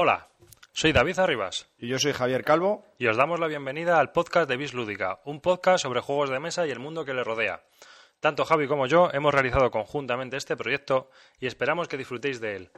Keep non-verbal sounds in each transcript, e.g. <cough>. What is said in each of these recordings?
Hola, soy David Arribas Y yo soy Javier Calvo. y os damos la bienvenida al podcast de Bis Lúdica, un podcast sobre juegos de mesa y el mundo que le rodea. Tanto Javi como yo hemos realizado conjuntamente este proyecto y esperamos que disfrutéis de él.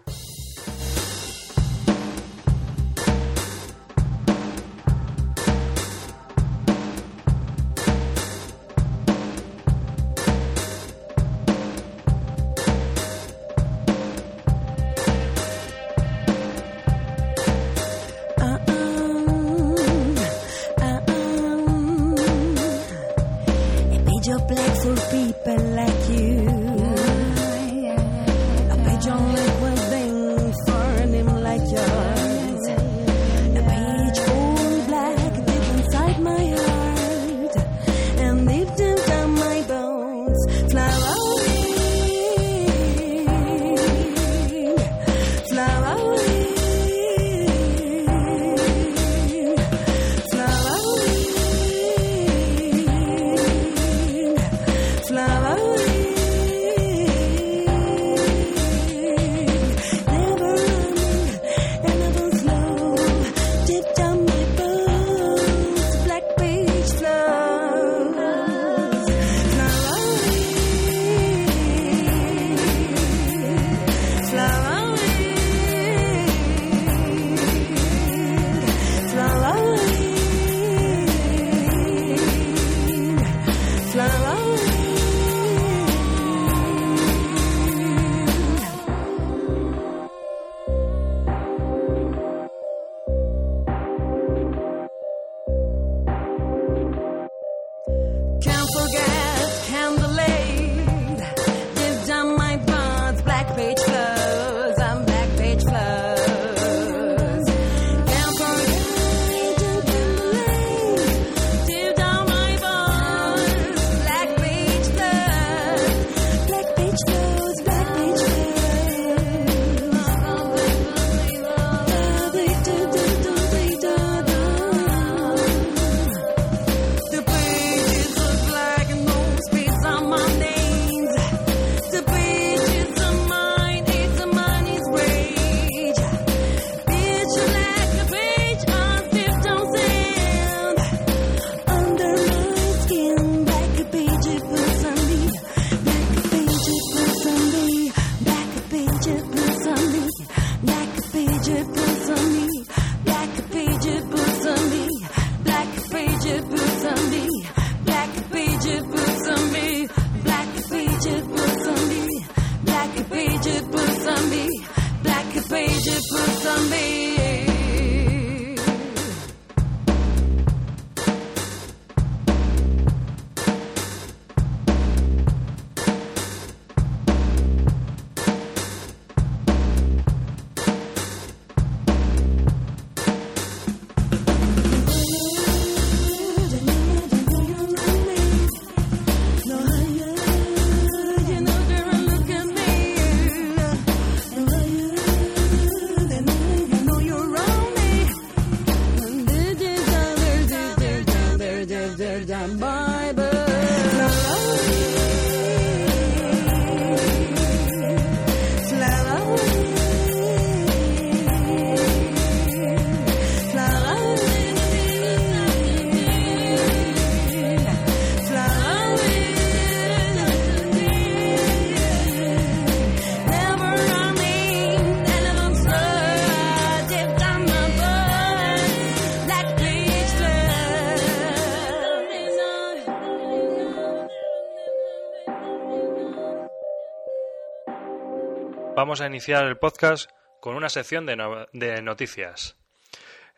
Vamos a iniciar el podcast con una sección de, no- de noticias.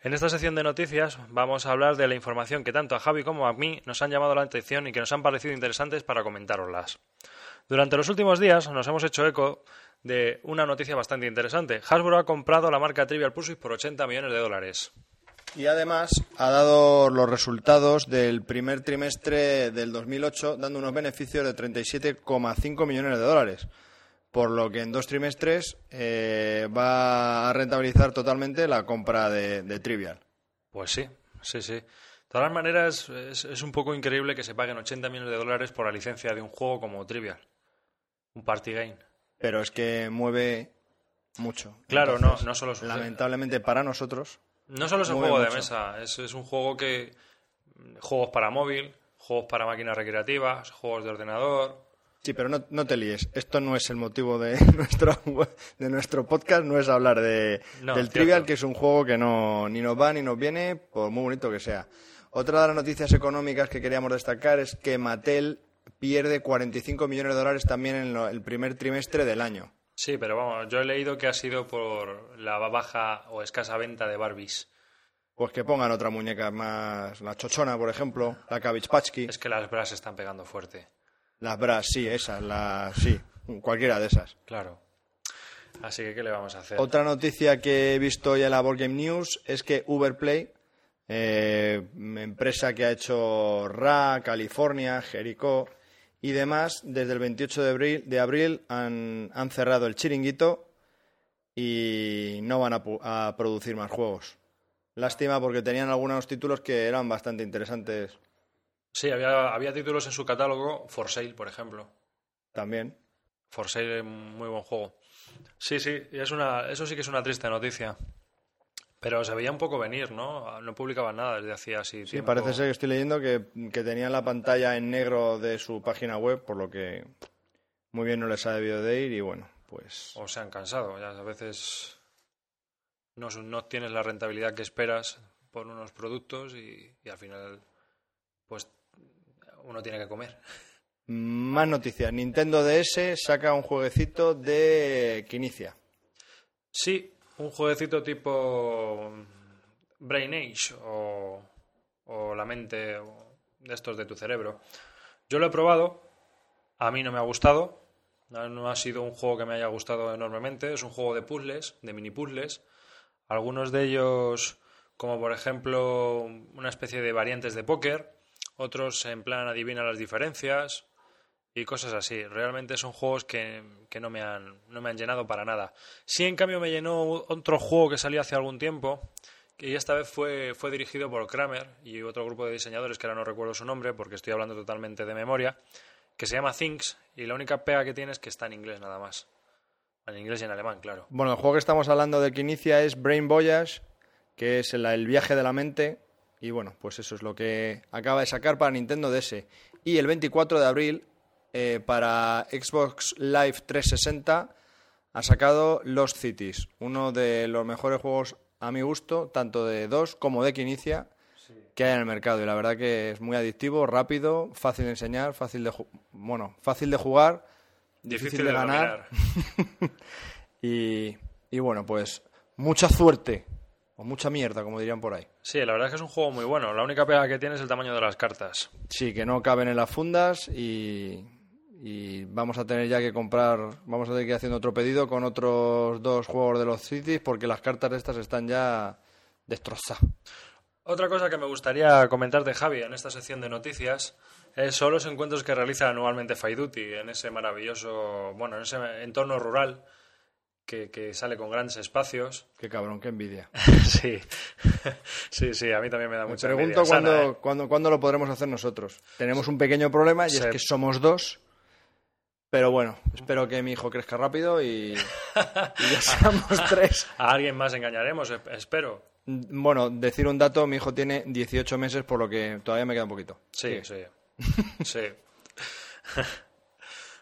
En esta sección de noticias vamos a hablar de la información que tanto a Javi como a mí nos han llamado la atención y que nos han parecido interesantes para comentároslas. Durante los últimos días nos hemos hecho eco de una noticia bastante interesante. Hasbro ha comprado la marca Trivial Pursuit por 80 millones de dólares. Y además ha dado los resultados del primer trimestre del 2008, dando unos beneficios de 37,5 millones de dólares. Por lo que en dos trimestres eh, va a rentabilizar totalmente la compra de, de Trivial. Pues sí, sí, sí. De todas maneras, es, es un poco increíble que se paguen 80 millones de dólares por la licencia de un juego como Trivial. Un party game. Pero es que mueve mucho. Claro, no, no solo Lamentablemente para nosotros, No solo es un juego de mesa, es, es un juego que. Juegos para móvil, juegos para máquinas recreativas, juegos de ordenador. Sí, pero no, no te líes. Esto no es el motivo de <laughs> nuestro, de nuestro podcast, no es hablar de, No, del. Trivial, que es un juego que no, ni nos va ni nos viene, por muy bonito que sea. Otra de las noticias económicas que queríamos destacar es que Mattel pierde 45 millones de dólares también en lo- el primer trimestre del año. Sí, pero vamos, yo he leído que ha sido por la baja o escasa venta de Barbies. Pues que pongan otra muñeca más, la chochona, por ejemplo, la Cabbage Es que las bras están pegando fuerte. Las Bras, sí, esas, las, sí, cualquiera de esas. Claro. Así que, ¿qué le vamos a hacer? Otra noticia que he visto ya en la Board Game News es que Uberplay, eh, empresa que ha hecho Ra, California, Jericó y demás, desde el 28 de abril, de abril han, han cerrado el chiringuito y no van a, a producir más juegos. Lástima porque tenían algunos títulos que eran bastante interesantes Sí, había, había títulos en su catálogo, For Sale, por ejemplo. también. For Sale es un muy buen juego. Sí, sí, es una, eso sí que es una triste noticia. Pero se veía un poco venir, ¿no? No publicaban nada desde hacía así Sí, tiempo. parece ser que estoy leyendo que, que tenían la pantalla en negro de su página web, por lo que muy bien no les ha debido de ir y bueno, pues O se han cansado. Ya a veces no, no tienes la rentabilidad que esperas por unos productos y, y al final, pues, uno tiene que comer. más noticias. Nintendo DS saca un jueguecito de Quinicia. Sí, un jueguecito tipo Brain Age o, o la mente o de estos de tu cerebro. Yo lo he probado, a mí no me ha gustado, no no ha sido un juego que me haya gustado enormemente, es un juego de puzzles, de mini puzzles, algunos de ellos como por ejemplo una especie de variantes de póker, otros en plan adivina las diferencias, y cosas así. Realmente son juegos que, que no, me han, no me han llenado para nada. Sí, en cambio, me llenó otro juego que salió hace algún tiempo, que esta vez fue, fue dirigido por Kramer y otro grupo de diseñadores, que ahora no recuerdo su nombre porque estoy hablando totalmente de memoria, que se llama Things, y la única pega que tiene es que está en inglés nada más. En inglés y en alemán, claro. Bueno, el juego que estamos hablando de Quinicia es Brain Voyage, que es el viaje de la mente. Y bueno, pues eso es lo que acaba de sacar para Nintendo DS. Y el 24 de abril, eh, para Xbox Live 360, ha sacado Lost Cities, uno de los mejores juegos a mi gusto, tanto de 2 como de Quinicia, que hay en el mercado. Y la verdad que es muy adictivo, rápido, fácil de enseñar, fácil de, bueno, fácil de jugar, Difícil, de, ganar. <laughs> y, y bueno, pues mucha suerte. O mucha mierda, como dirían por ahí. Sí, la verdad es que es un juego muy bueno. La única pega que tiene es el tamaño de las cartas. Sí, que no caben en las fundas y, y vamos a tener ya que comprar, vamos a tener que ir haciendo otro pedido con otros dos juegos de los Cities porque las cartas de estas están ya destrozadas. Otra cosa que me gustaría comentar de Javi en esta sección de noticias es son los encuentros que realiza anualmente Faiduti en ese maravilloso, bueno, en ese entorno rural que, que sale con grandes espacios. <laughs> Qué cabrón, qué envidia. sí, <laughs> sí, sí, a mí también me da Me mucha pregunto envidia. Sana, cuándo, ¿eh? cuándo, cuándo lo podremos hacer nosotros. Tenemos un pequeño problema y es que somos dos. Pero bueno, espero que mi hijo crezca rápido y, y ya <laughs> seamos tres. A alguien más engañaremos, espero. Bueno, decir un dato, mi hijo tiene 18 meses, por lo que todavía me queda un poquito. Sí, sí. Sí.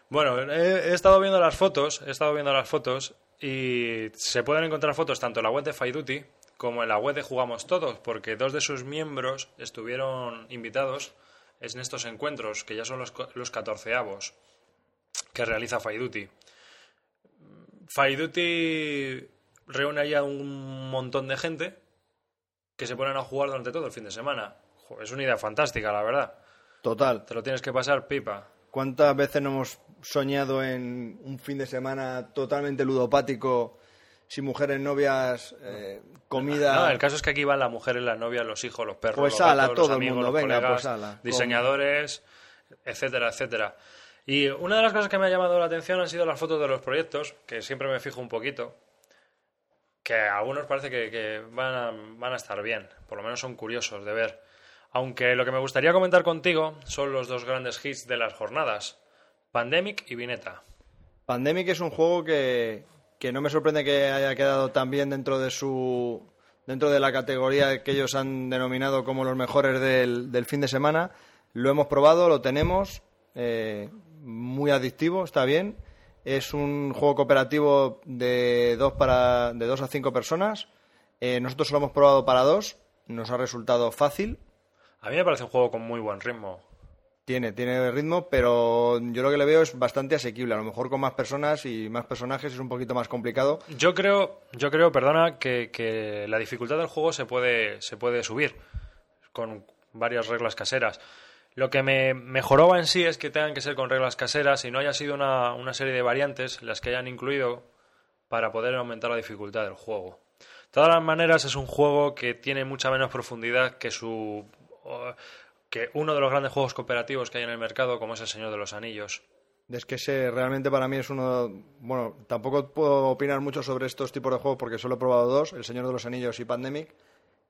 bueno, he, he estado viendo las fotos, he estado viendo las fotos y se pueden encontrar fotos tanto en la web de Faiduti como en la web de Jugamos Todos, porque dos de sus miembros estuvieron invitados en estos encuentros, que ya son los, los catorceavos que realiza Faiduti. Faiduti reúne ahí a un montón de gente que se ponen a jugar durante todo el fin de semana. Es una idea fantástica, la verdad. Total. Te lo tienes que pasar pipa. ¿Cuántas veces no hemos soñado en un fin de semana totalmente ludopático, sin mujeres, novias, eh, comida? No, el caso es que aquí van las mujeres, las novias, los hijos, los perros, Pues los ala, gatos, todo los el amigos, mundo, los venga, colegas, pues ala, diseñadores, etcétera, etcétera. Y una de las cosas que me ha llamado la atención han sido las fotos de los proyectos, que siempre me fijo un poquito, que a algunos parece que, que van, a, van a estar bien, por lo menos son curiosos de ver. Aunque lo que me gustaría comentar contigo son los dos grandes hits de las jornadas, Pandemic y Vineta. Pandemic es un juego que, que no me sorprende que haya quedado tan bien dentro de su dentro de la categoría que ellos han denominado como los mejores del, del fin de semana. Lo hemos probado, lo tenemos, eh, muy adictivo, está bien. Es un juego cooperativo de dos, para, de dos a cinco personas. Eh, nosotros lo hemos probado para dos, nos ha resultado fácil. A mí me parece un juego con muy buen ritmo. Tiene, tiene ritmo, pero yo lo que le veo es bastante asequible. A lo mejor con más personas y más personajes es un poquito más complicado. Yo creo, yo creo, perdona, que, que la dificultad del juego se puede, se puede subir con varias reglas caseras. Lo que me mejoraba en sí es que tengan que ser con reglas caseras y no haya sido una, una serie de variantes las que hayan incluido para poder aumentar la dificultad del juego. De todas las maneras, es un juego que tiene mucha menos profundidad que su que uno de los grandes juegos cooperativos que hay en el mercado, como es el Señor de los Anillos. Es que ese realmente para mí es uno. Bueno, tampoco puedo opinar mucho sobre estos tipos de juegos porque solo he probado dos: El Señor de los Anillos y Pandemic.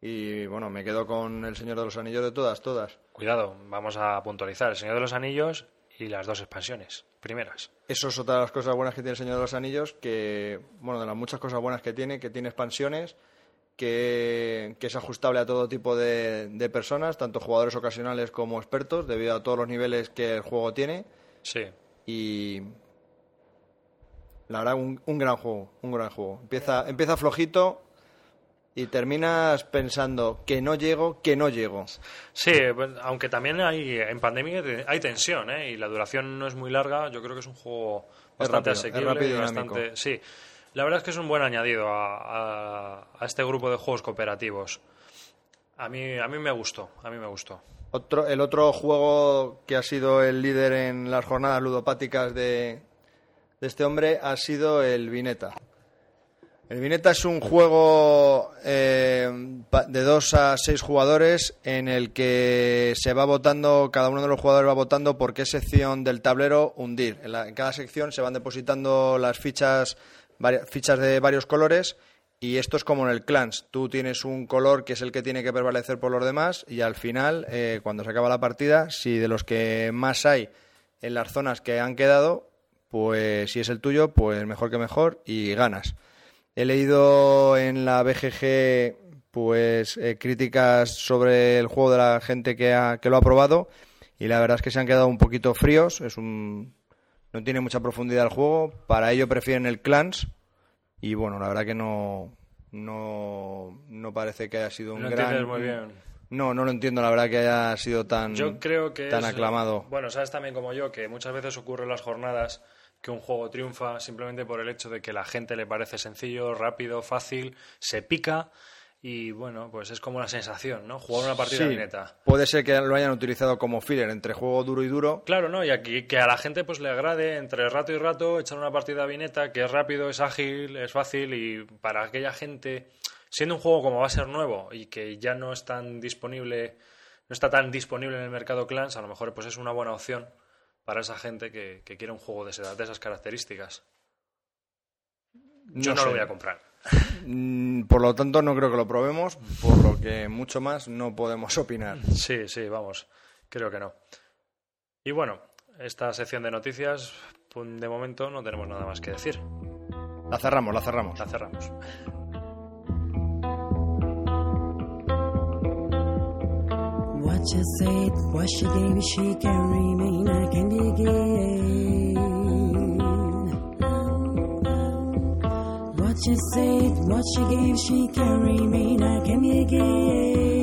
Y bueno, me quedo con El Señor de los Anillos de todas, todas. Cuidado, vamos a puntualizar el Señor de los Anillos y las dos expansiones primeras. Eso es otra de las cosas buenas que tiene El Señor de los Anillos, que, bueno, de las muchas cosas buenas que tiene, que tiene expansiones, que, que es ajustable a todo tipo de, de personas, tanto jugadores ocasionales como expertos, debido a todos los niveles que el juego tiene. Sí, Y la verdad, un, un gran juego, un gran juego. Empieza, empieza flojito y terminas pensando que no llego, que no llego. Sí, pues, aunque también hay en pandemia hay tensión, ¿eh? Y la duración no es muy larga. Yo creo que es un juego bastante rápido, asequible rápido y bastante. Sí, la verdad es que es un buen añadido a, a- este grupo de juegos cooperativos. A mí, a mí me gustó, a mí me gustó. Otro, el otro juego que ha sido el líder en las jornadas ludopáticas de, de este hombre ha sido el Vineta. El Vineta es un juego eh, de dos a seis jugadores en el que se va votando, cada uno de los jugadores va votando por qué sección del tablero hundir. En, la- en cada sección se van depositando las fichas, fichas de varios colores y esto es como en el Clans. Tú tienes un color que es el que tiene que prevalecer por los demás y al final, eh, cuando se acaba la partida, si de los que más hay en las zonas que han quedado, pues si es el tuyo, pues mejor que mejor y ganas. He leído en la BGG pues eh, críticas sobre el juego de la gente que, ha- que lo ha probado y la verdad es que se han quedado un poquito fríos. Es un no tiene mucha profundidad el juego. Para ello prefieren el Clans y bueno, la verdad que no no, no parece que haya sido un No gran muy bien. No, no lo entiendo la verdad que haya sido tan Yo creo que tan es- aclamado. Bueno, sabes también como yo que muchas veces ocurre en las jornadas que un juego triunfa simplemente por el hecho de que la gente le parece sencillo, rápido, fácil, se pica y bueno, pues es como una sensación, ¿no? Jugar una partida Sí, neta. puede ser que lo hayan utilizado como filler entre juego duro y duro. Claro, ¿no? Y aquí que a la gente pues le agrade entre rato y rato echar una partida vineta que es rápido, es ágil, es fácil y para aquella gente, siendo un juego como va a ser nuevo y que ya no es tan disponible, no está tan disponible en el mercado clans, a lo mejor pues es una buena opción para esa gente que, que quiere un juego de, esa- de esas características. Yo no, sé. lo voy a comprar. Mm, Por lo tanto, no creo que lo probemos, por lo que mucho más no podemos opinar. Sí, sí, vamos, creo que no. Y bueno, esta sección de noticias, de momento no tenemos nada más que decir. La cerramos, la cerramos. La cerramos. What you said, what she gave, she can remain. I can begin. What you said, what she gave, she can remain. I can begin. What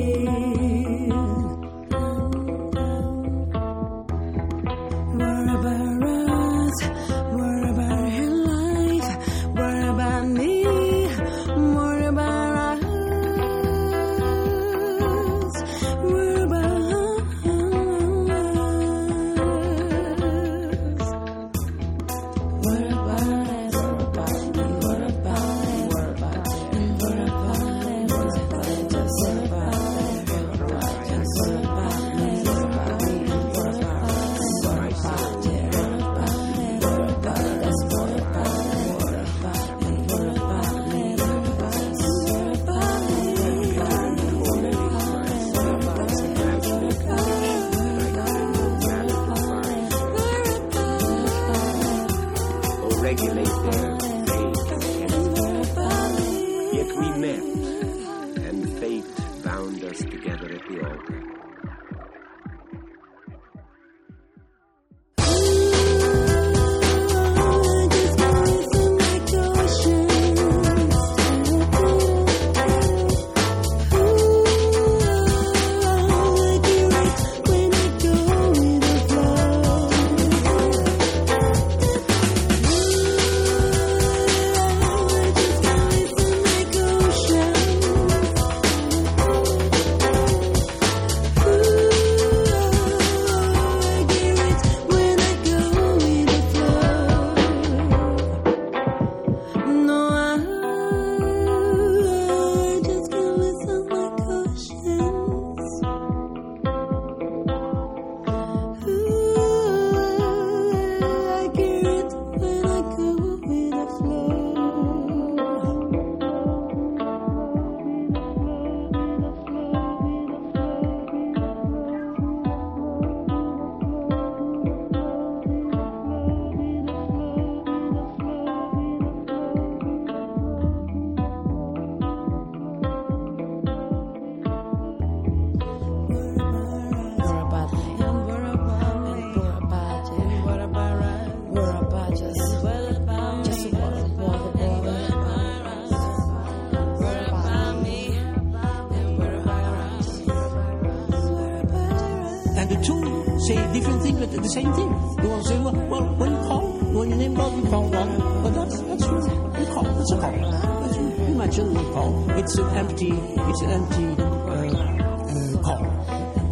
the, the same thing. You want to say, well, well, when you call, when your name calls, you call. Well, But that's that's true. You call. It's a call. That's true. Imagine you call. It's an empty. It's an empty uh, uh, call.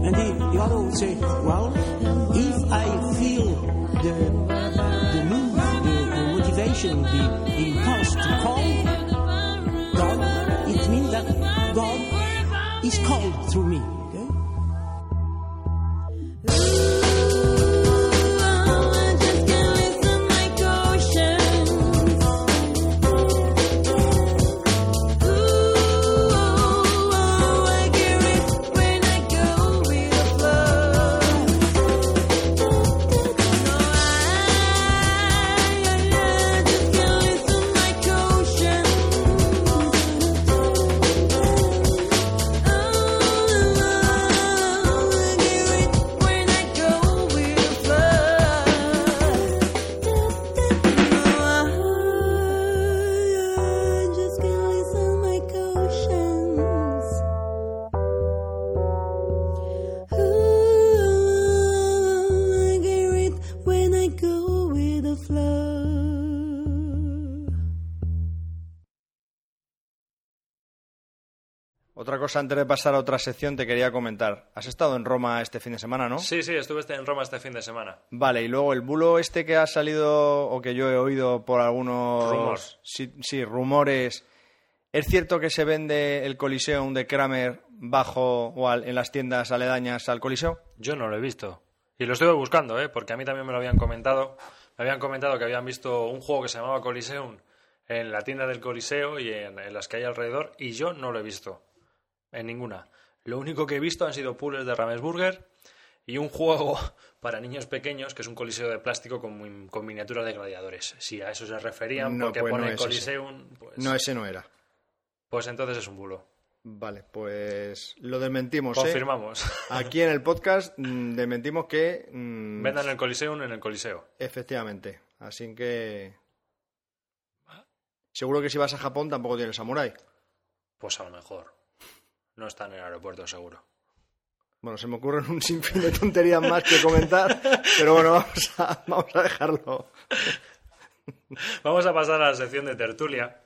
And the, the other would say, well, if I feel the the move, the, the motivation, the impulse to call God, it means that God is called through me. Cosa antes de pasar a otra sección te quería comentar. Has estado en Roma este fin de semana, ¿no? Sí, sí, estuve este- en Roma este fin de semana. Vale, y luego el bulo este que ha salido o que yo he oído por algunos Rumores. Sí, sí, rumores. ¿Es cierto que se vende el Coliseum de Kramer bajo o al- en las tiendas aledañas al Coliseo? Yo no lo he visto. Y lo estuve buscando, ¿eh? porque a mí también me lo habían comentado. Me habían comentado que habían visto un juego que se llamaba Coliseum en la tienda del Coliseo y en, en las que hay alrededor, y yo no lo he visto. En ninguna. Lo único que he visto han sido puzzles de Ramesburger y un juego <laughs> para niños pequeños que es un coliseo de plástico con, mi- con miniaturas de gladiadores. Si a eso se referían, No, porque pues pone. Coliseum, pues, No, ese no era. pues entonces es un bulo. Vale, pues lo desmentimos. ¿eh? Confirmamos. <laughs> Aquí en el podcast mm, desmentimos que... mm, Vendan el Coliseum en el Coliseo. Efectivamente. Así que... Seguro que si vas a Japón tampoco tienes samurai. Pues a lo mejor. No está en el aeropuerto, seguro. Bueno, se me ocurren un sinfín de tonterías más que comentar, pero bueno, vamos a, vamos a dejarlo. Vamos a pasar a la sección de tertulia.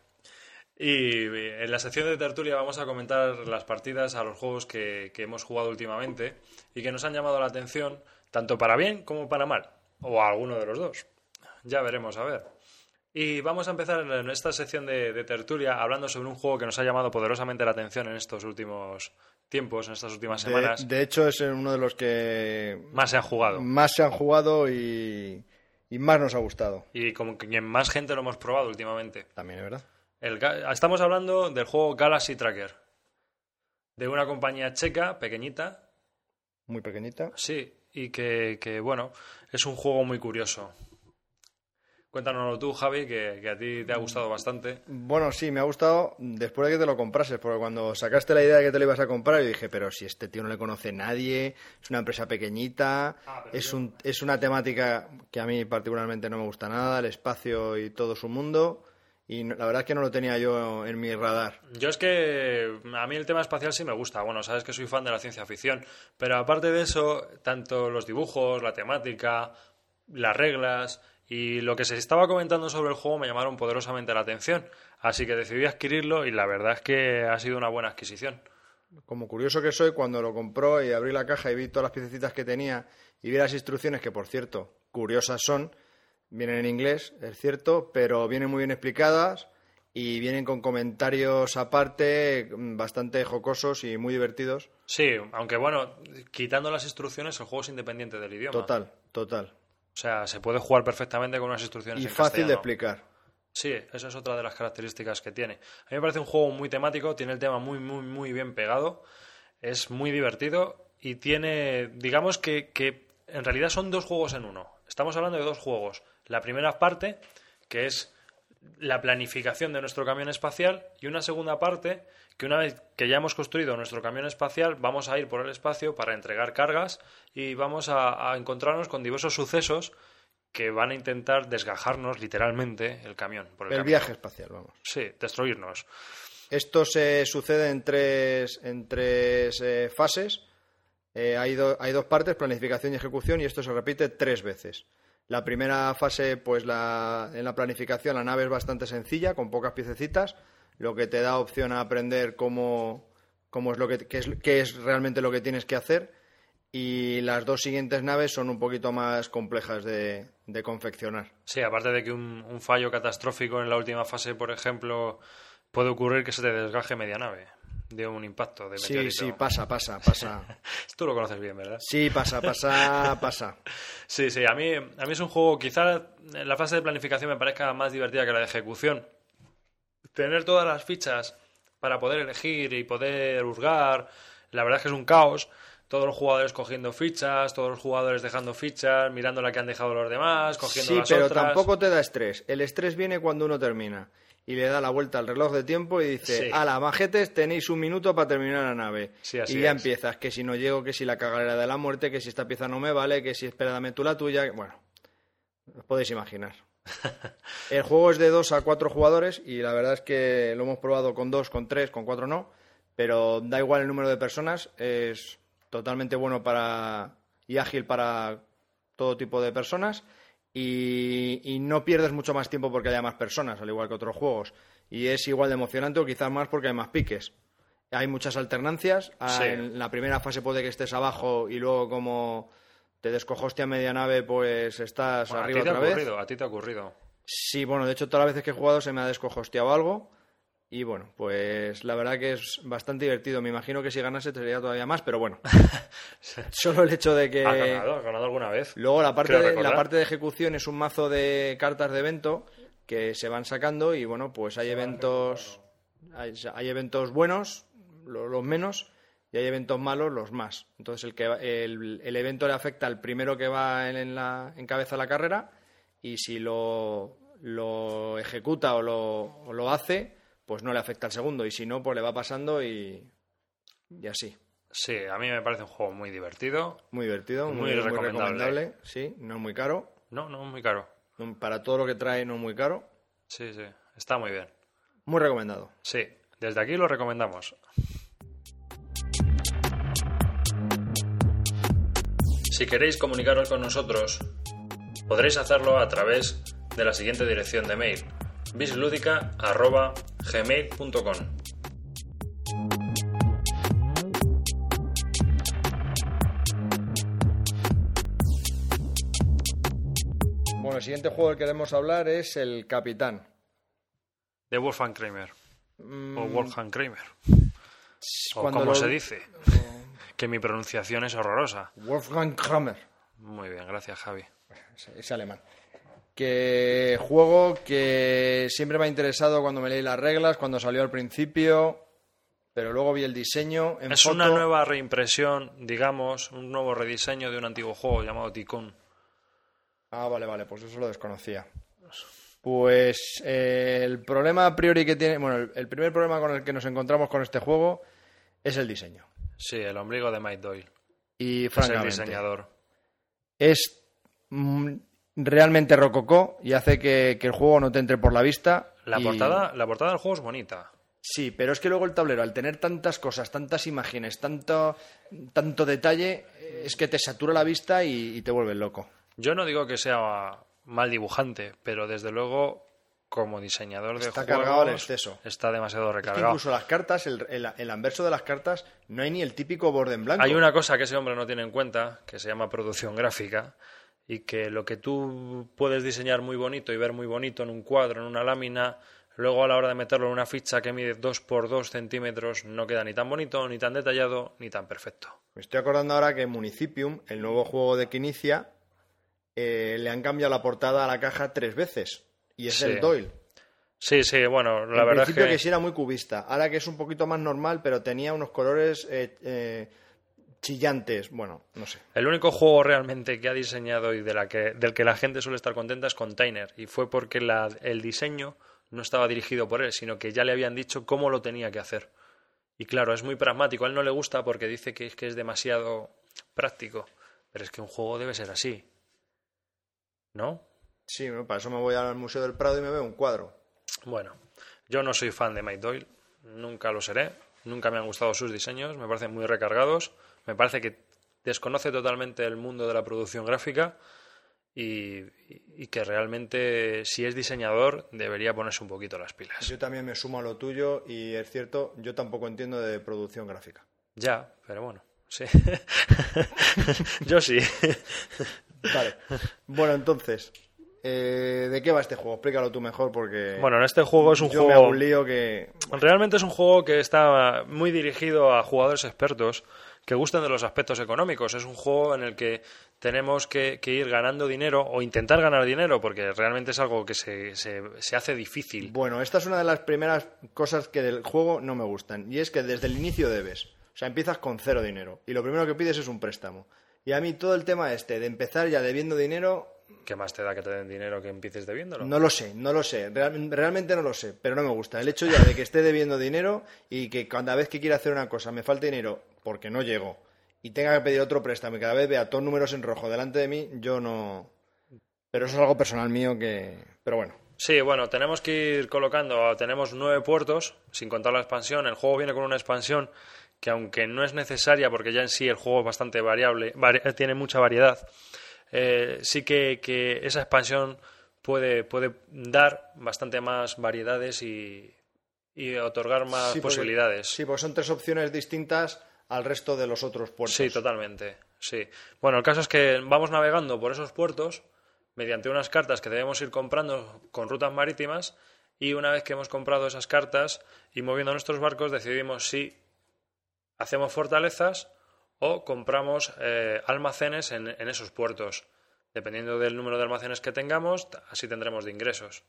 Y en la sección de tertulia vamos a comentar las partidas a los juegos que, que hemos jugado últimamente y que nos han llamado la atención, tanto para bien como para mal. O a alguno de los dos. Ya veremos, a ver. Y vamos a empezar en esta sección de, de tertulia hablando sobre un juego que nos ha llamado poderosamente la atención en estos últimos tiempos, en estas últimas semanas. de hecho, es uno de los que Más se han jugado. más se han jugado y, y más nos ha gustado. Y como que más gente lo hemos probado últimamente. También, es verdad. El estamos hablando del juego Galaxy Tracker. De una compañía checa, pequeñita, Muy pequeñita. sí, y que, que, bueno, es un juego muy curioso. Cuéntanoslo tú, Javi, que, que a ti te ha gustado bastante. Bueno, sí, me ha gustado después de que te lo comprases, porque cuando sacaste la idea de que te lo ibas a comprar, yo dije, pero si este tío no le conoce nadie, es una empresa pequeñita, Ah, es, un, es una temática que a mí particularmente no me gusta nada, el espacio y todo su mundo, y la verdad es que no lo tenía yo en mi radar. Yo es que a mí el tema espacial sí me gusta. Bueno, sabes que soy fan de la ciencia ficción. Pero aparte de eso, tanto los dibujos, la temática, las reglas y lo que se estaba comentando sobre el juego me llamaron poderosamente la atención. Así que decidí adquirirlo y la verdad es que ha sido una buena adquisición. Como curioso que soy, cuando lo compró y abrí la caja y vi todas las piececitas que tenía y vi las instrucciones, que por cierto, curiosas son, vienen en inglés, es cierto, pero vienen muy bien explicadas y vienen con comentarios aparte mm, bastante jocosos y muy divertidos. Sí, aunque bueno, quitando las instrucciones, el juego es independiente del idioma. Total, total. O sea, se puede jugar perfectamente con unas instrucciones Y en fácil de explicar. Sí, esa es otra de las características que tiene. A mí me parece un juego muy temático, tiene el tema muy, muy, muy bien pegado, es muy divertido y tiene, digamos que, que en realidad son dos juegos en uno. Estamos hablando de dos juegos. La primera parte, que es la planificación de nuestro camión espacial, y una segunda parte, que una vez que ya hemos construido nuestro camión espacial, vamos a ir por el espacio para entregar cargas y vamos a, a encontrarnos con diversos sucesos que van a intentar desgajarnos literalmente el camión. Por el El viaje espacial, vamos. Sí, destruirnos. Esto se sucede en tres, en tres eh, fases. Eh, hay, do- hay dos partes, planificación y ejecución, y esto se repite tres veces. La primera fase, pues la, en la planificación, la nave es bastante sencilla, con pocas piececitas, lo que te da opción a aprender cómo, cómo es lo que, qué es, qué es realmente lo que tienes que hacer. Y las dos siguientes naves son un poquito más complejas de, de confeccionar. Sí, aparte de que un, un fallo catastrófico en la última fase, por ejemplo, puede ocurrir que se te desgaje media nave de un impacto de Sí, meteorito. sí, pasa, pasa, pasa. <laughs> Tú lo conoces bien, ¿verdad? Sí, pasa, pasa, pasa. Sí, sí, a mí, a mí es un juego, quizá la fase de planificación me parezca más divertida que la de ejecución. Tener todas las fichas para poder elegir y poder hurgar, la verdad es que es un caos. Todos los jugadores cogiendo fichas, todos los jugadores dejando fichas, mirando la que han dejado los demás, cogiendo Sí, las pero otras. tampoco te da estrés. El estrés viene cuando uno termina y le da la vuelta al reloj de tiempo y dice, Sí. ala, majetes, tenéis un minuto para terminar la nave. Sí, así y ya es. empiezas, que si no llego, que si la cagalera de la muerte, que si esta pieza no me vale, que si espera dame tú la tuya. Bueno, os podéis imaginar. El juego es de dos a cuatro jugadores y la verdad es que lo hemos probado con dos, con tres, con cuatro no, pero da igual el número de personas, es totalmente bueno para y ágil para todo tipo de personas y, y no pierdes mucho más tiempo porque haya más personas, al igual que otros juegos. Y es igual de emocionante o quizás más porque hay más piques. Hay muchas alternancias. Ah, Sí. En la primera fase puede que estés abajo y luego como te descojoste a media nave, pues estás Bueno, a arriba ti te ha otra vez. a ti te ha ocurrido. Sí, bueno, de hecho todas las veces que he jugado se me ha descojosteado algo. Y bueno, pues la verdad que es bastante divertido. Me imagino que si ganase te sería todavía más, pero bueno. <laughs> Solo el hecho de que... ¿Has ganado? ¿Has ganado alguna vez? Luego la parte, de, la parte de ejecución es un mazo de cartas de evento que se van sacando y bueno, pues hay eventos hay, hay eventos buenos, lo- los menos, y hay eventos malos, los más. Entonces el que el, el evento le afecta al primero que va en, en la en cabeza la carrera y si lo, lo ejecuta o lo, o lo hace, pues no le afecta al segundo y si no, pues le va pasando y, y así. Sí, a mí me parece un juego muy divertido. Muy divertido, Muy muy, muy recomendable. recomendable, sí, no es muy caro. No, no, muy caro. Para todo lo que trae, no muy caro. Sí, sí, está muy bien. Muy recomendado. Sí, desde aquí lo recomendamos. Si queréis comunicaros con nosotros, podréis hacerlo a través de la siguiente dirección de mail: bisludica@gmail.com. Bueno, el siguiente juego del que queremos hablar es el Capitán. De Wolfgang Kramer. O Wolfgang Kramer. O como lo- se dice. Que mi pronunciación es horrorosa. Wolfgang Kramer. Muy bien, gracias Javi. Es, es alemán. Que juego que siempre me ha interesado cuando me leí las reglas, cuando salió al principio, pero luego vi el diseño. En Es foto. una nueva reimpresión, digamos, un nuevo rediseño de un antiguo juego llamado Ticún. Ah, vale, vale, pues eso lo desconocía. Pues eh, el problema a priori que tiene, bueno, el, el primer problema con el que nos encontramos con este juego es el diseño. Sí, el ombligo de Mike Doyle. Y Es el francamente, diseñador. es mm, realmente rococó y hace que, que el juego no te entre por la vista. La, y- portada, la portada del juego es bonita. Sí, pero es que luego el tablero, al tener tantas cosas, tantas imágenes, tanto, tanto detalle, es que te satura la vista y, y te vuelve loco. Yo no digo que sea mal dibujante, pero desde luego, como diseñador de Está juegos, cargado al exceso. está demasiado Es que recargado. incluso las cartas, el, el- el anverso de las cartas, no hay ni el típico borde en blanco. Hay una cosa que ese hombre no tiene en cuenta, que se llama producción gráfica, y que lo que tú puedes diseñar muy bonito y ver muy bonito en un cuadro, en una lámina, luego a la hora de meterlo en una ficha que mide 2 por 2 centímetros, no queda ni tan bonito, ni tan detallado, ni tan perfecto. Me estoy acordando ahora que Municipium, el nuevo juego de Quinicia, eh, le han cambiado la portada a la caja tres veces. Y es Sí. el Doyle. Sí, sí, bueno, la en verdad es principio que... que sí era muy cubista. Ahora que es un poquito más normal, pero tenía unos colores eh, eh, chillantes. Bueno, no sé. El único juego realmente que ha diseñado y de la que, del que la gente suele estar contenta es Container. Y fue porque la- el diseño no estaba dirigido por él, sino que ya le habían dicho cómo lo tenía que hacer. Y claro, es muy pragmático. A él no le gusta porque dice que es, que es demasiado práctico. Pero es que un juego debe ser así. ¿No? Sí, bueno, para eso me voy al Museo del Prado y me veo un cuadro. Bueno, yo no soy fan de Mike Doyle. Nunca lo seré. Nunca me han gustado sus diseños. Me parecen muy recargados. Me parece que desconoce totalmente el mundo de la producción gráfica y, y que realmente, si es diseñador, debería ponerse un poquito las pilas. Yo también me sumo a lo tuyo y es cierto, yo tampoco entiendo de producción gráfica. Ya, pero bueno, sí. <laughs> Yo sí. Vale. Bueno, entonces, eh, ¿de qué va este juego? Explícalo tú mejor porque Bueno, en este juego es un yo me hago juego... un lío que... Realmente es un juego que está muy dirigido a jugadores expertos que gusten de los aspectos económicos. Es un juego en el que tenemos que, que ir ganando dinero o intentar ganar dinero porque realmente es algo que se, se, se hace difícil. Bueno, esta es una de las primeras cosas que del juego no me gustan y es que desde el inicio debes. O sea, empiezas con cero dinero y lo primero que pides es un préstamo. Y a mí todo el tema este de empezar ya debiendo dinero ¿Qué más te da que te den dinero que empieces debiéndolo? No lo sé, no lo sé. Real- realmente no lo sé, pero no me gusta. El hecho ya de que esté debiendo dinero y que cada vez que quiera hacer una cosa me falte dinero porque no llego y tenga que pedir otro préstamo y cada vez vea todos números en rojo delante de mí, yo no. Pero eso es algo personal mío que. Pero bueno. Sí, bueno, tenemos que ir colocando, tenemos nueve puertos, sin contar la expansión. El juego viene con una expansión que aunque no es necesaria, porque ya en sí el juego es bastante variable, vari- tiene mucha variedad, eh, sí que, que esa expansión puede, puede dar bastante más variedades y, y otorgar más Sí, porque- posibilidades. Sí, porque son tres opciones distintas al resto de los otros puertos. Sí, totalmente. Sí. Bueno, el caso es que vamos navegando por esos puertos mediante unas cartas que debemos ir comprando con rutas marítimas y una vez que hemos comprado esas cartas y moviendo nuestros barcos decidimos si hacemos fortalezas o compramos eh, almacenes en, en esos puertos. Dependiendo del número de almacenes que tengamos, así tendremos de ingresos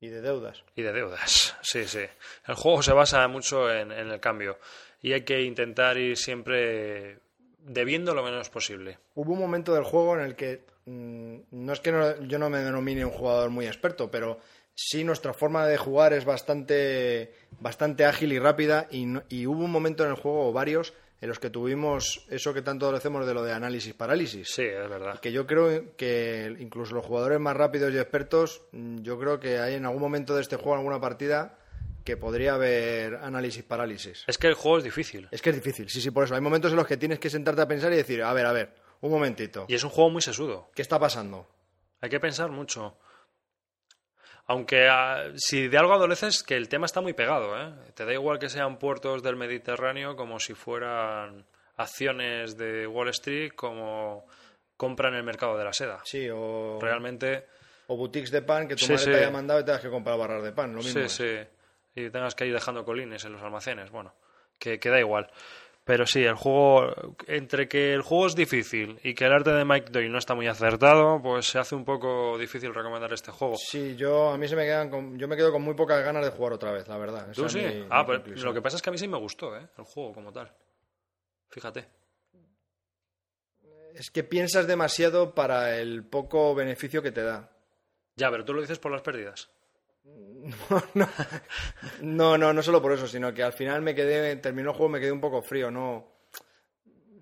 Y de deudas. y de deudas. <laughs> Sí, sí. El juego se basa mucho en, en el cambio y hay que intentar ir siempre debiendo lo menos posible. Hubo un momento del juego en el que mm, no es que no- yo no me denomine un jugador muy experto, pero sí nuestra forma de jugar es bastante, bastante ágil y rápida y, no- y hubo un momento en el juego, o varios, en los que tuvimos eso que tanto hacemos de lo de análisis parálisis. Sí, es verdad. Que yo creo que incluso los jugadores más rápidos y expertos, mm, yo creo que hay en algún momento de este juego, en alguna partida, que podría haber análisis parálisis. Es que el juego es difícil Es que es difícil, sí, sí, por eso. Hay momentos en los que tienes que sentarte a pensar y decir, a ver, a ver, un momentito, y es un juego muy sesudo. ¿qué está pasando? Hay que pensar mucho. Aunque ah, si de algo adoleces, que el tema está muy pegado, ¿eh? Te da igual que sean puertos del Mediterráneo como si fueran acciones de Wall Street como compra en el mercado de la seda. Sí, o, Realmente, o boutiques de pan que tu Sí, madre sí. te haya mandado y tengas que comprar barras de pan, lo mismo. sí, es. sí. Y tengas que ir dejando colines en los almacenes. Bueno, que, que da igual. Pero sí, el juego, entre que el juego es difícil y que el arte de Mike Doyle no está muy acertado, pues se hace un poco difícil recomendar este juego. Sí, yo a mí se me quedan con, yo me quedo con muy pocas ganas de jugar otra vez, la verdad. ¿Tú sí? mi- ah, mi pero conclusión. lo que pasa es que a mí sí me gustó, ¿eh? El juego como tal. Fíjate. Es que piensas demasiado para el poco beneficio que te da. Ya, pero tú lo dices por las pérdidas. <laughs> No, no, no solo por eso, sino que al final me quedé, terminó el juego, me quedé un poco frío, no,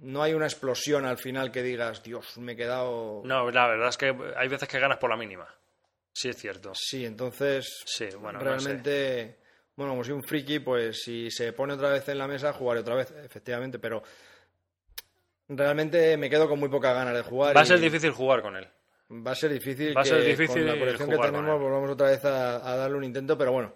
no hay una explosión al final que digas, Dios, me he quedado. No, la verdad es que hay veces que ganas por la mínima. Sí, es cierto. Sí, entonces Sí, bueno, no realmente, bueno, como soy un friki, pues si se pone otra vez en la mesa, jugaré otra vez, efectivamente, pero realmente me quedo con muy pocas ganas de jugar. Va a y ser difícil jugar con él. Va a ser difícil. Va a ser que difícil con la colección que tenemos él. volvamos otra vez a, a darle un intento, pero bueno.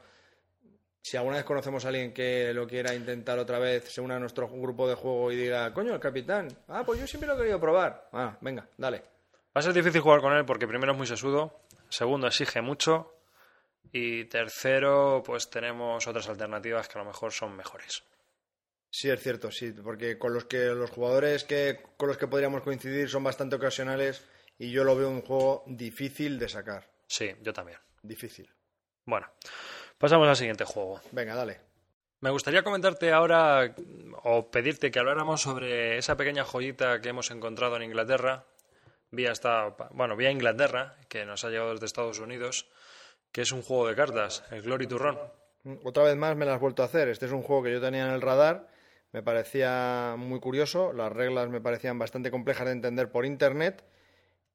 Si alguna vez conocemos a alguien que lo quiera intentar otra vez, se una a nuestro grupo de juego y diga, coño, el capitán, ah, pues yo siempre lo he querido probar. Ah, venga, dale. Va a ser difícil jugar con él porque primero es muy sesudo, segundo exige mucho y tercero pues tenemos otras alternativas que a lo mejor son mejores. Sí, es cierto, sí, porque con los que los jugadores que con los que podríamos coincidir son bastante ocasionales y yo lo veo un juego difícil de sacar. Sí, yo también. Difícil. Bueno, pasamos al siguiente juego. Venga, dale. Me gustaría comentarte ahora o pedirte que habláramos sobre esa pequeña joyita que hemos encontrado en Inglaterra, vía esta, bueno, vía Inglaterra, que nos ha llegado desde Estados Unidos, que es un juego de cartas, el Glory to Run. Otra vez más me lo has vuelto a hacer. Este es un juego que yo tenía en el radar, me parecía muy curioso, las reglas me parecían bastante complejas de entender por internet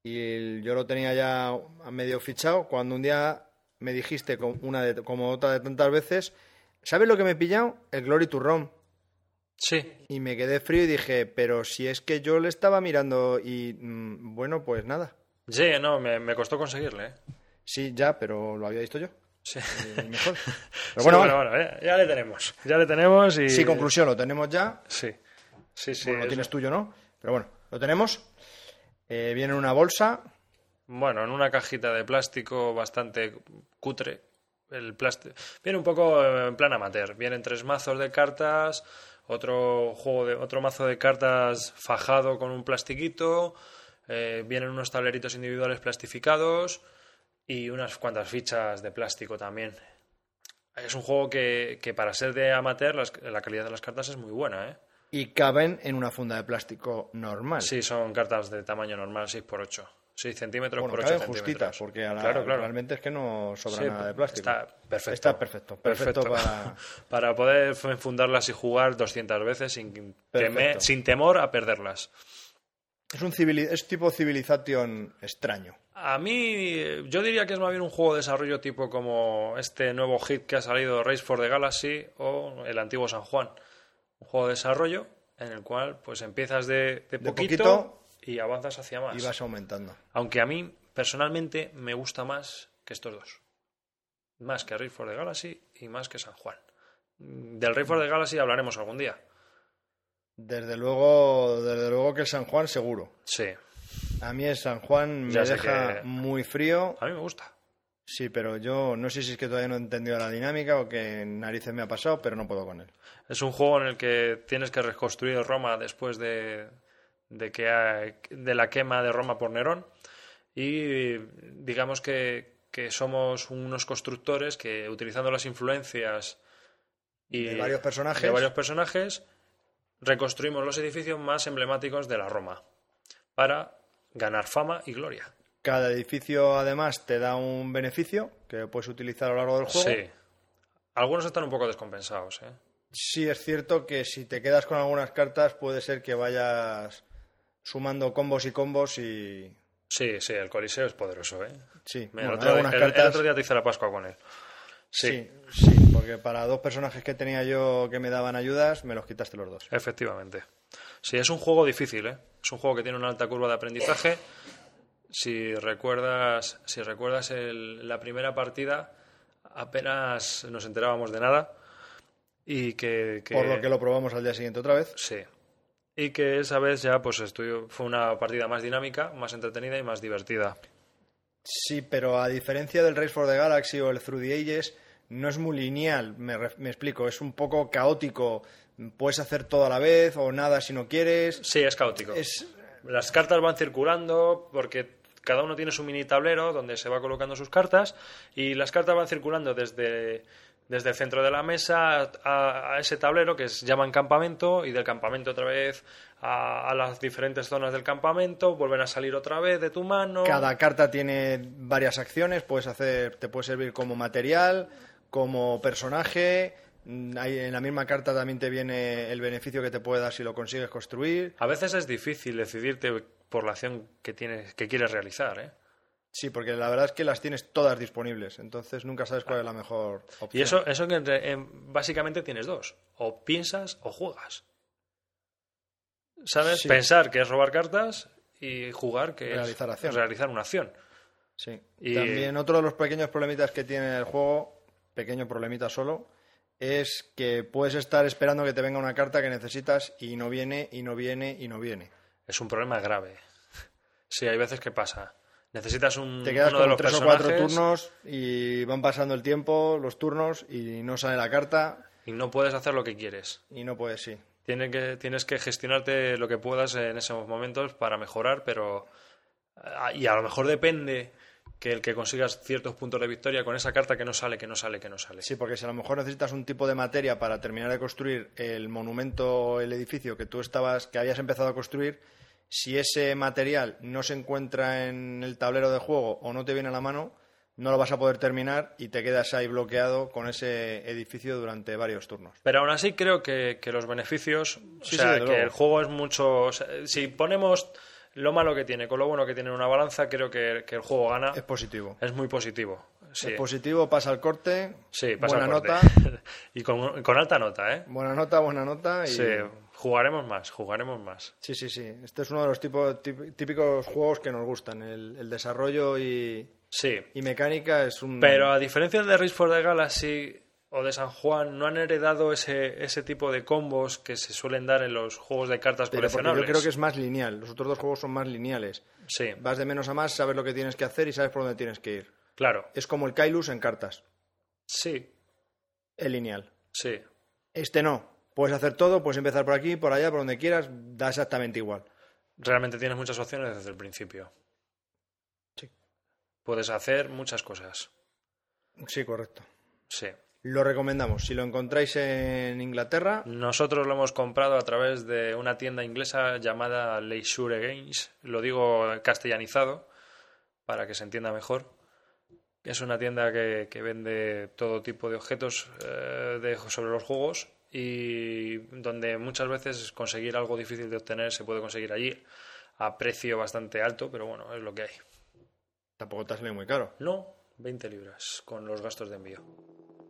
y yo lo tenía ya a medio fichado cuando un día me dijiste con una de- como otra de tantas veces, ¿sabes lo que me he pillado? El Glory to Rome. Sí, Y me quedé frío y dije, pero si es que yo le estaba mirando y mm, bueno, pues nada. sí, no, me, me costó conseguirle. ¿eh? Sí, ya, pero lo había visto yo. Sí. Y mejor. <laughs> Pero Sí, bueno, eh, ya le tenemos. Ya le tenemos y... Sí, conclusión, lo tenemos ya. Sí, sí, sí. Bueno, lo es- tienes tuyo, ¿no? Pero bueno, lo tenemos. Eh, viene en una bolsa. Bueno, en una cajita de plástico bastante cutre. El plástico viene un poco eh, en plan amateur. Vienen tres mazos de cartas, otro juego de otro mazo de cartas fajado con un plastiquito. eh, vienen unos tableritos individuales plastificados y unas cuantas fichas de plástico también. Es un juego que, que para ser de amateur la calidad de las cartas es muy buena, ¿eh? Y caben en una funda de plástico normal. Sí, son cartas de tamaño normal, 6x8. 6 centímetros Bueno, por 8 caben centímetros. justitas, porque a la- Claro, claro. realmente es que no sobra Sí, nada de plástico. Está perfecto. Está perfecto, perfecto para- <laughs> para poder fundarlas y jugar 200 veces sin, teme- Perfecto. sin temor a perderlas. Es un civili- es tipo Civilization extraño. A mí, yo diría que es más bien un juego de desarrollo tipo como este nuevo hit que ha salido, Race for the Galaxy, o el antiguo San Juan. Un juego de desarrollo en el cual pues empiezas de, de poquito, poquito y avanzas hacia más. Y vas aumentando. Aunque a mí, personalmente, me gusta más que estos dos. Más que Race for the Galaxy y más que San Juan. Del Race for the Galaxy hablaremos algún día. Desde luego, desde luego que el San Juan seguro. Sí, A mí el San Juan me Ya deja que- muy frío. a mí me gusta. Sí, pero yo no sé si es que todavía no he entendido la dinámica o que narices me ha pasado, pero no puedo con él. Es un juego en el que tienes que reconstruir Roma después de, de, que ha- de la quema de Roma por Nerón. Y digamos que, que somos unos constructores que, utilizando las influencias y De varios personajes. de varios personajes, reconstruimos los edificios más emblemáticos de la Roma para ganar fama y gloria. Cada edificio además te da un beneficio que puedes utilizar a lo largo del juego. Sí. Algunos están un poco descompensados, ¿eh? Sí, es cierto que si te quedas con algunas cartas puede ser que vayas sumando combos y combos y... Sí, sí, el Coliseo es poderoso, ¿eh? Sí, Mira, el, otro, el- otro día te hice la Pascua con él. Sí, sí, sí, porque para dos personajes que tenía yo que me daban ayudas, me los quitaste los dos. efectivamente. Sí, es un juego difícil, ¿eh? Es un juego que tiene una alta curva de aprendizaje. Si recuerdas, si recuerdas el- la primera partida, apenas nos enterábamos de nada. Y que, que- Por lo que lo probamos al día siguiente otra vez. Sí. Y que esa vez ya pues estuvo- fue una partida más dinámica, más entretenida y más divertida. Sí, pero a diferencia del Race for the Galaxy o el Through the Ages, no es muy lineal, me, me explico, es un poco caótico. Puedes hacer todo a la vez o nada si no quieres. Sí, es caótico. Es, Las cartas van circulando porque cada uno tiene su mini tablero donde se va colocando sus cartas y las cartas van circulando desde, desde el centro de la mesa a, a ese tablero que se llaman campamento y del campamento otra vez a, a las diferentes zonas del campamento, vuelven a salir otra vez de tu mano. cada carta tiene varias acciones, puedes hacer, te puede servir como material, como personaje. mm, en la misma carta también te viene el beneficio que te puede dar si lo consigues construir. A veces es difícil decidirte por la acción que, tienes, que quieres realizar. ¿eh? Sí, porque la verdad es que las tienes todas disponibles, entonces nunca sabes cuál es la mejor opción. Y eso, eso que entre- en- básicamente tienes dos. O piensas o juegas. ¿Sabes? Sí. Pensar que es robar cartas y jugar que Realizar es acción. realizar una acción. Sí. Y- También otro de los pequeños problemitas que tiene el juego, pequeño problemita solo, es que puedes estar esperando que te venga una carta que necesitas y no viene, y no viene, y no viene. Es un problema grave. <laughs> Sí, hay veces que pasa. Necesitas un, Te quedas uno de con los tres o cuatro personajes turnos y van pasando el tiempo, los turnos, y no sale la carta y no puedes hacer lo que quieres. y no puedes, sí. Tienes que, tienes que gestionarte lo que puedas en esos momentos para mejorar, pero... ah, Y a lo mejor depende que el que consigas ciertos puntos de victoria con esa carta que no sale, que no sale, que no sale. Sí, porque si a lo mejor necesitas un tipo de materia para terminar de construir el monumento o el edificio que tú estabas, que habías empezado a construir, si ese material no se encuentra en el tablero de juego o no te viene a la mano, no lo vas a poder terminar y te quedas ahí bloqueado con ese edificio durante varios turnos. Pero aún así creo que, que los beneficios, o Sí, sí, sea, desde que luego. el juego es mucho... o sea, si ponemos lo malo que tiene con lo bueno que tiene en una balanza, creo que, que el juego gana. Es positivo. Es muy positivo. Sí. Es positivo, pasa al corte. Sí, pasa buena al corte. nota. <laughs> y con, con alta nota, ¿eh? Buena nota, buena nota. Y... Sí, jugaremos más, jugaremos más. sí, sí, sí. Este es uno de los tipos, tip- típicos juegos que nos gustan. El, el desarrollo y, Sí, y mecánica es un... pero a diferencia de Race for the Galaxy o de San Juan, no han heredado ese, ese tipo de combos que se suelen dar en los juegos de cartas Pero coleccionables. yo creo que es más lineal. Los otros dos juegos son más lineales. Sí, Vas de menos a más, sabes lo que tienes que hacer y sabes por dónde tienes que ir. claro. Es como el Kailus en cartas. Sí, Es lineal. sí. Este no. Puedes hacer todo, puedes empezar por aquí, por allá, por donde quieras, da exactamente igual. Realmente tienes muchas opciones desde el principio. Sí. Puedes hacer muchas cosas. Sí, correcto. Sí. Lo recomendamos. Si lo encontráis en Inglaterra, Nosotros lo hemos comprado a través de una tienda inglesa llamada Leisure Games. Lo digo castellanizado para que se entienda mejor. Es una tienda que, que vende todo tipo de objetos eh, de- sobre los juegos y donde muchas veces conseguir algo difícil de obtener se puede conseguir allí a precio bastante alto, pero bueno, es lo que hay. tampoco te ha salido muy caro. No, 20 libras con los gastos de envío.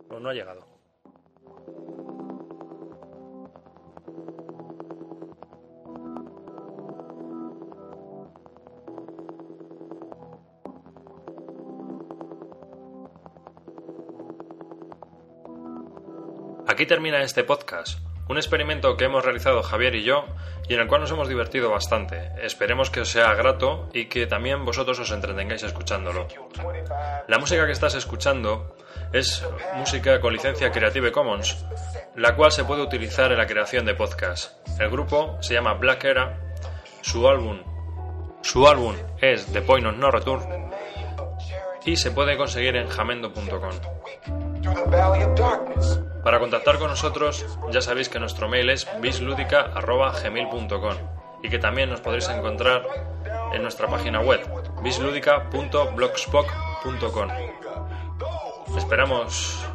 No, no ha llegado. Aquí termina este podcast, un experimento que hemos realizado Javier y yo y en el cual nos hemos divertido bastante. Esperemos que os sea grato y que también vosotros os entretengáis escuchándolo. La música que estás escuchando es música con licencia Creative Commons, la cual se puede utilizar en la creación de podcasts. El grupo se llama Black Era, su álbum, su álbum es The Point of No Return y se puede conseguir en jamendo.com. Para contactar con nosotros ya sabéis que nuestro mail es bisludica.gmail.com y que también nos podréis encontrar en nuestra página web bisludica.blogspot.com. Esperamos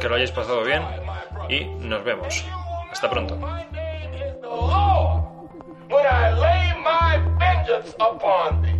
que lo hayáis pasado bien y nos vemos. Hasta pronto. Upon thee.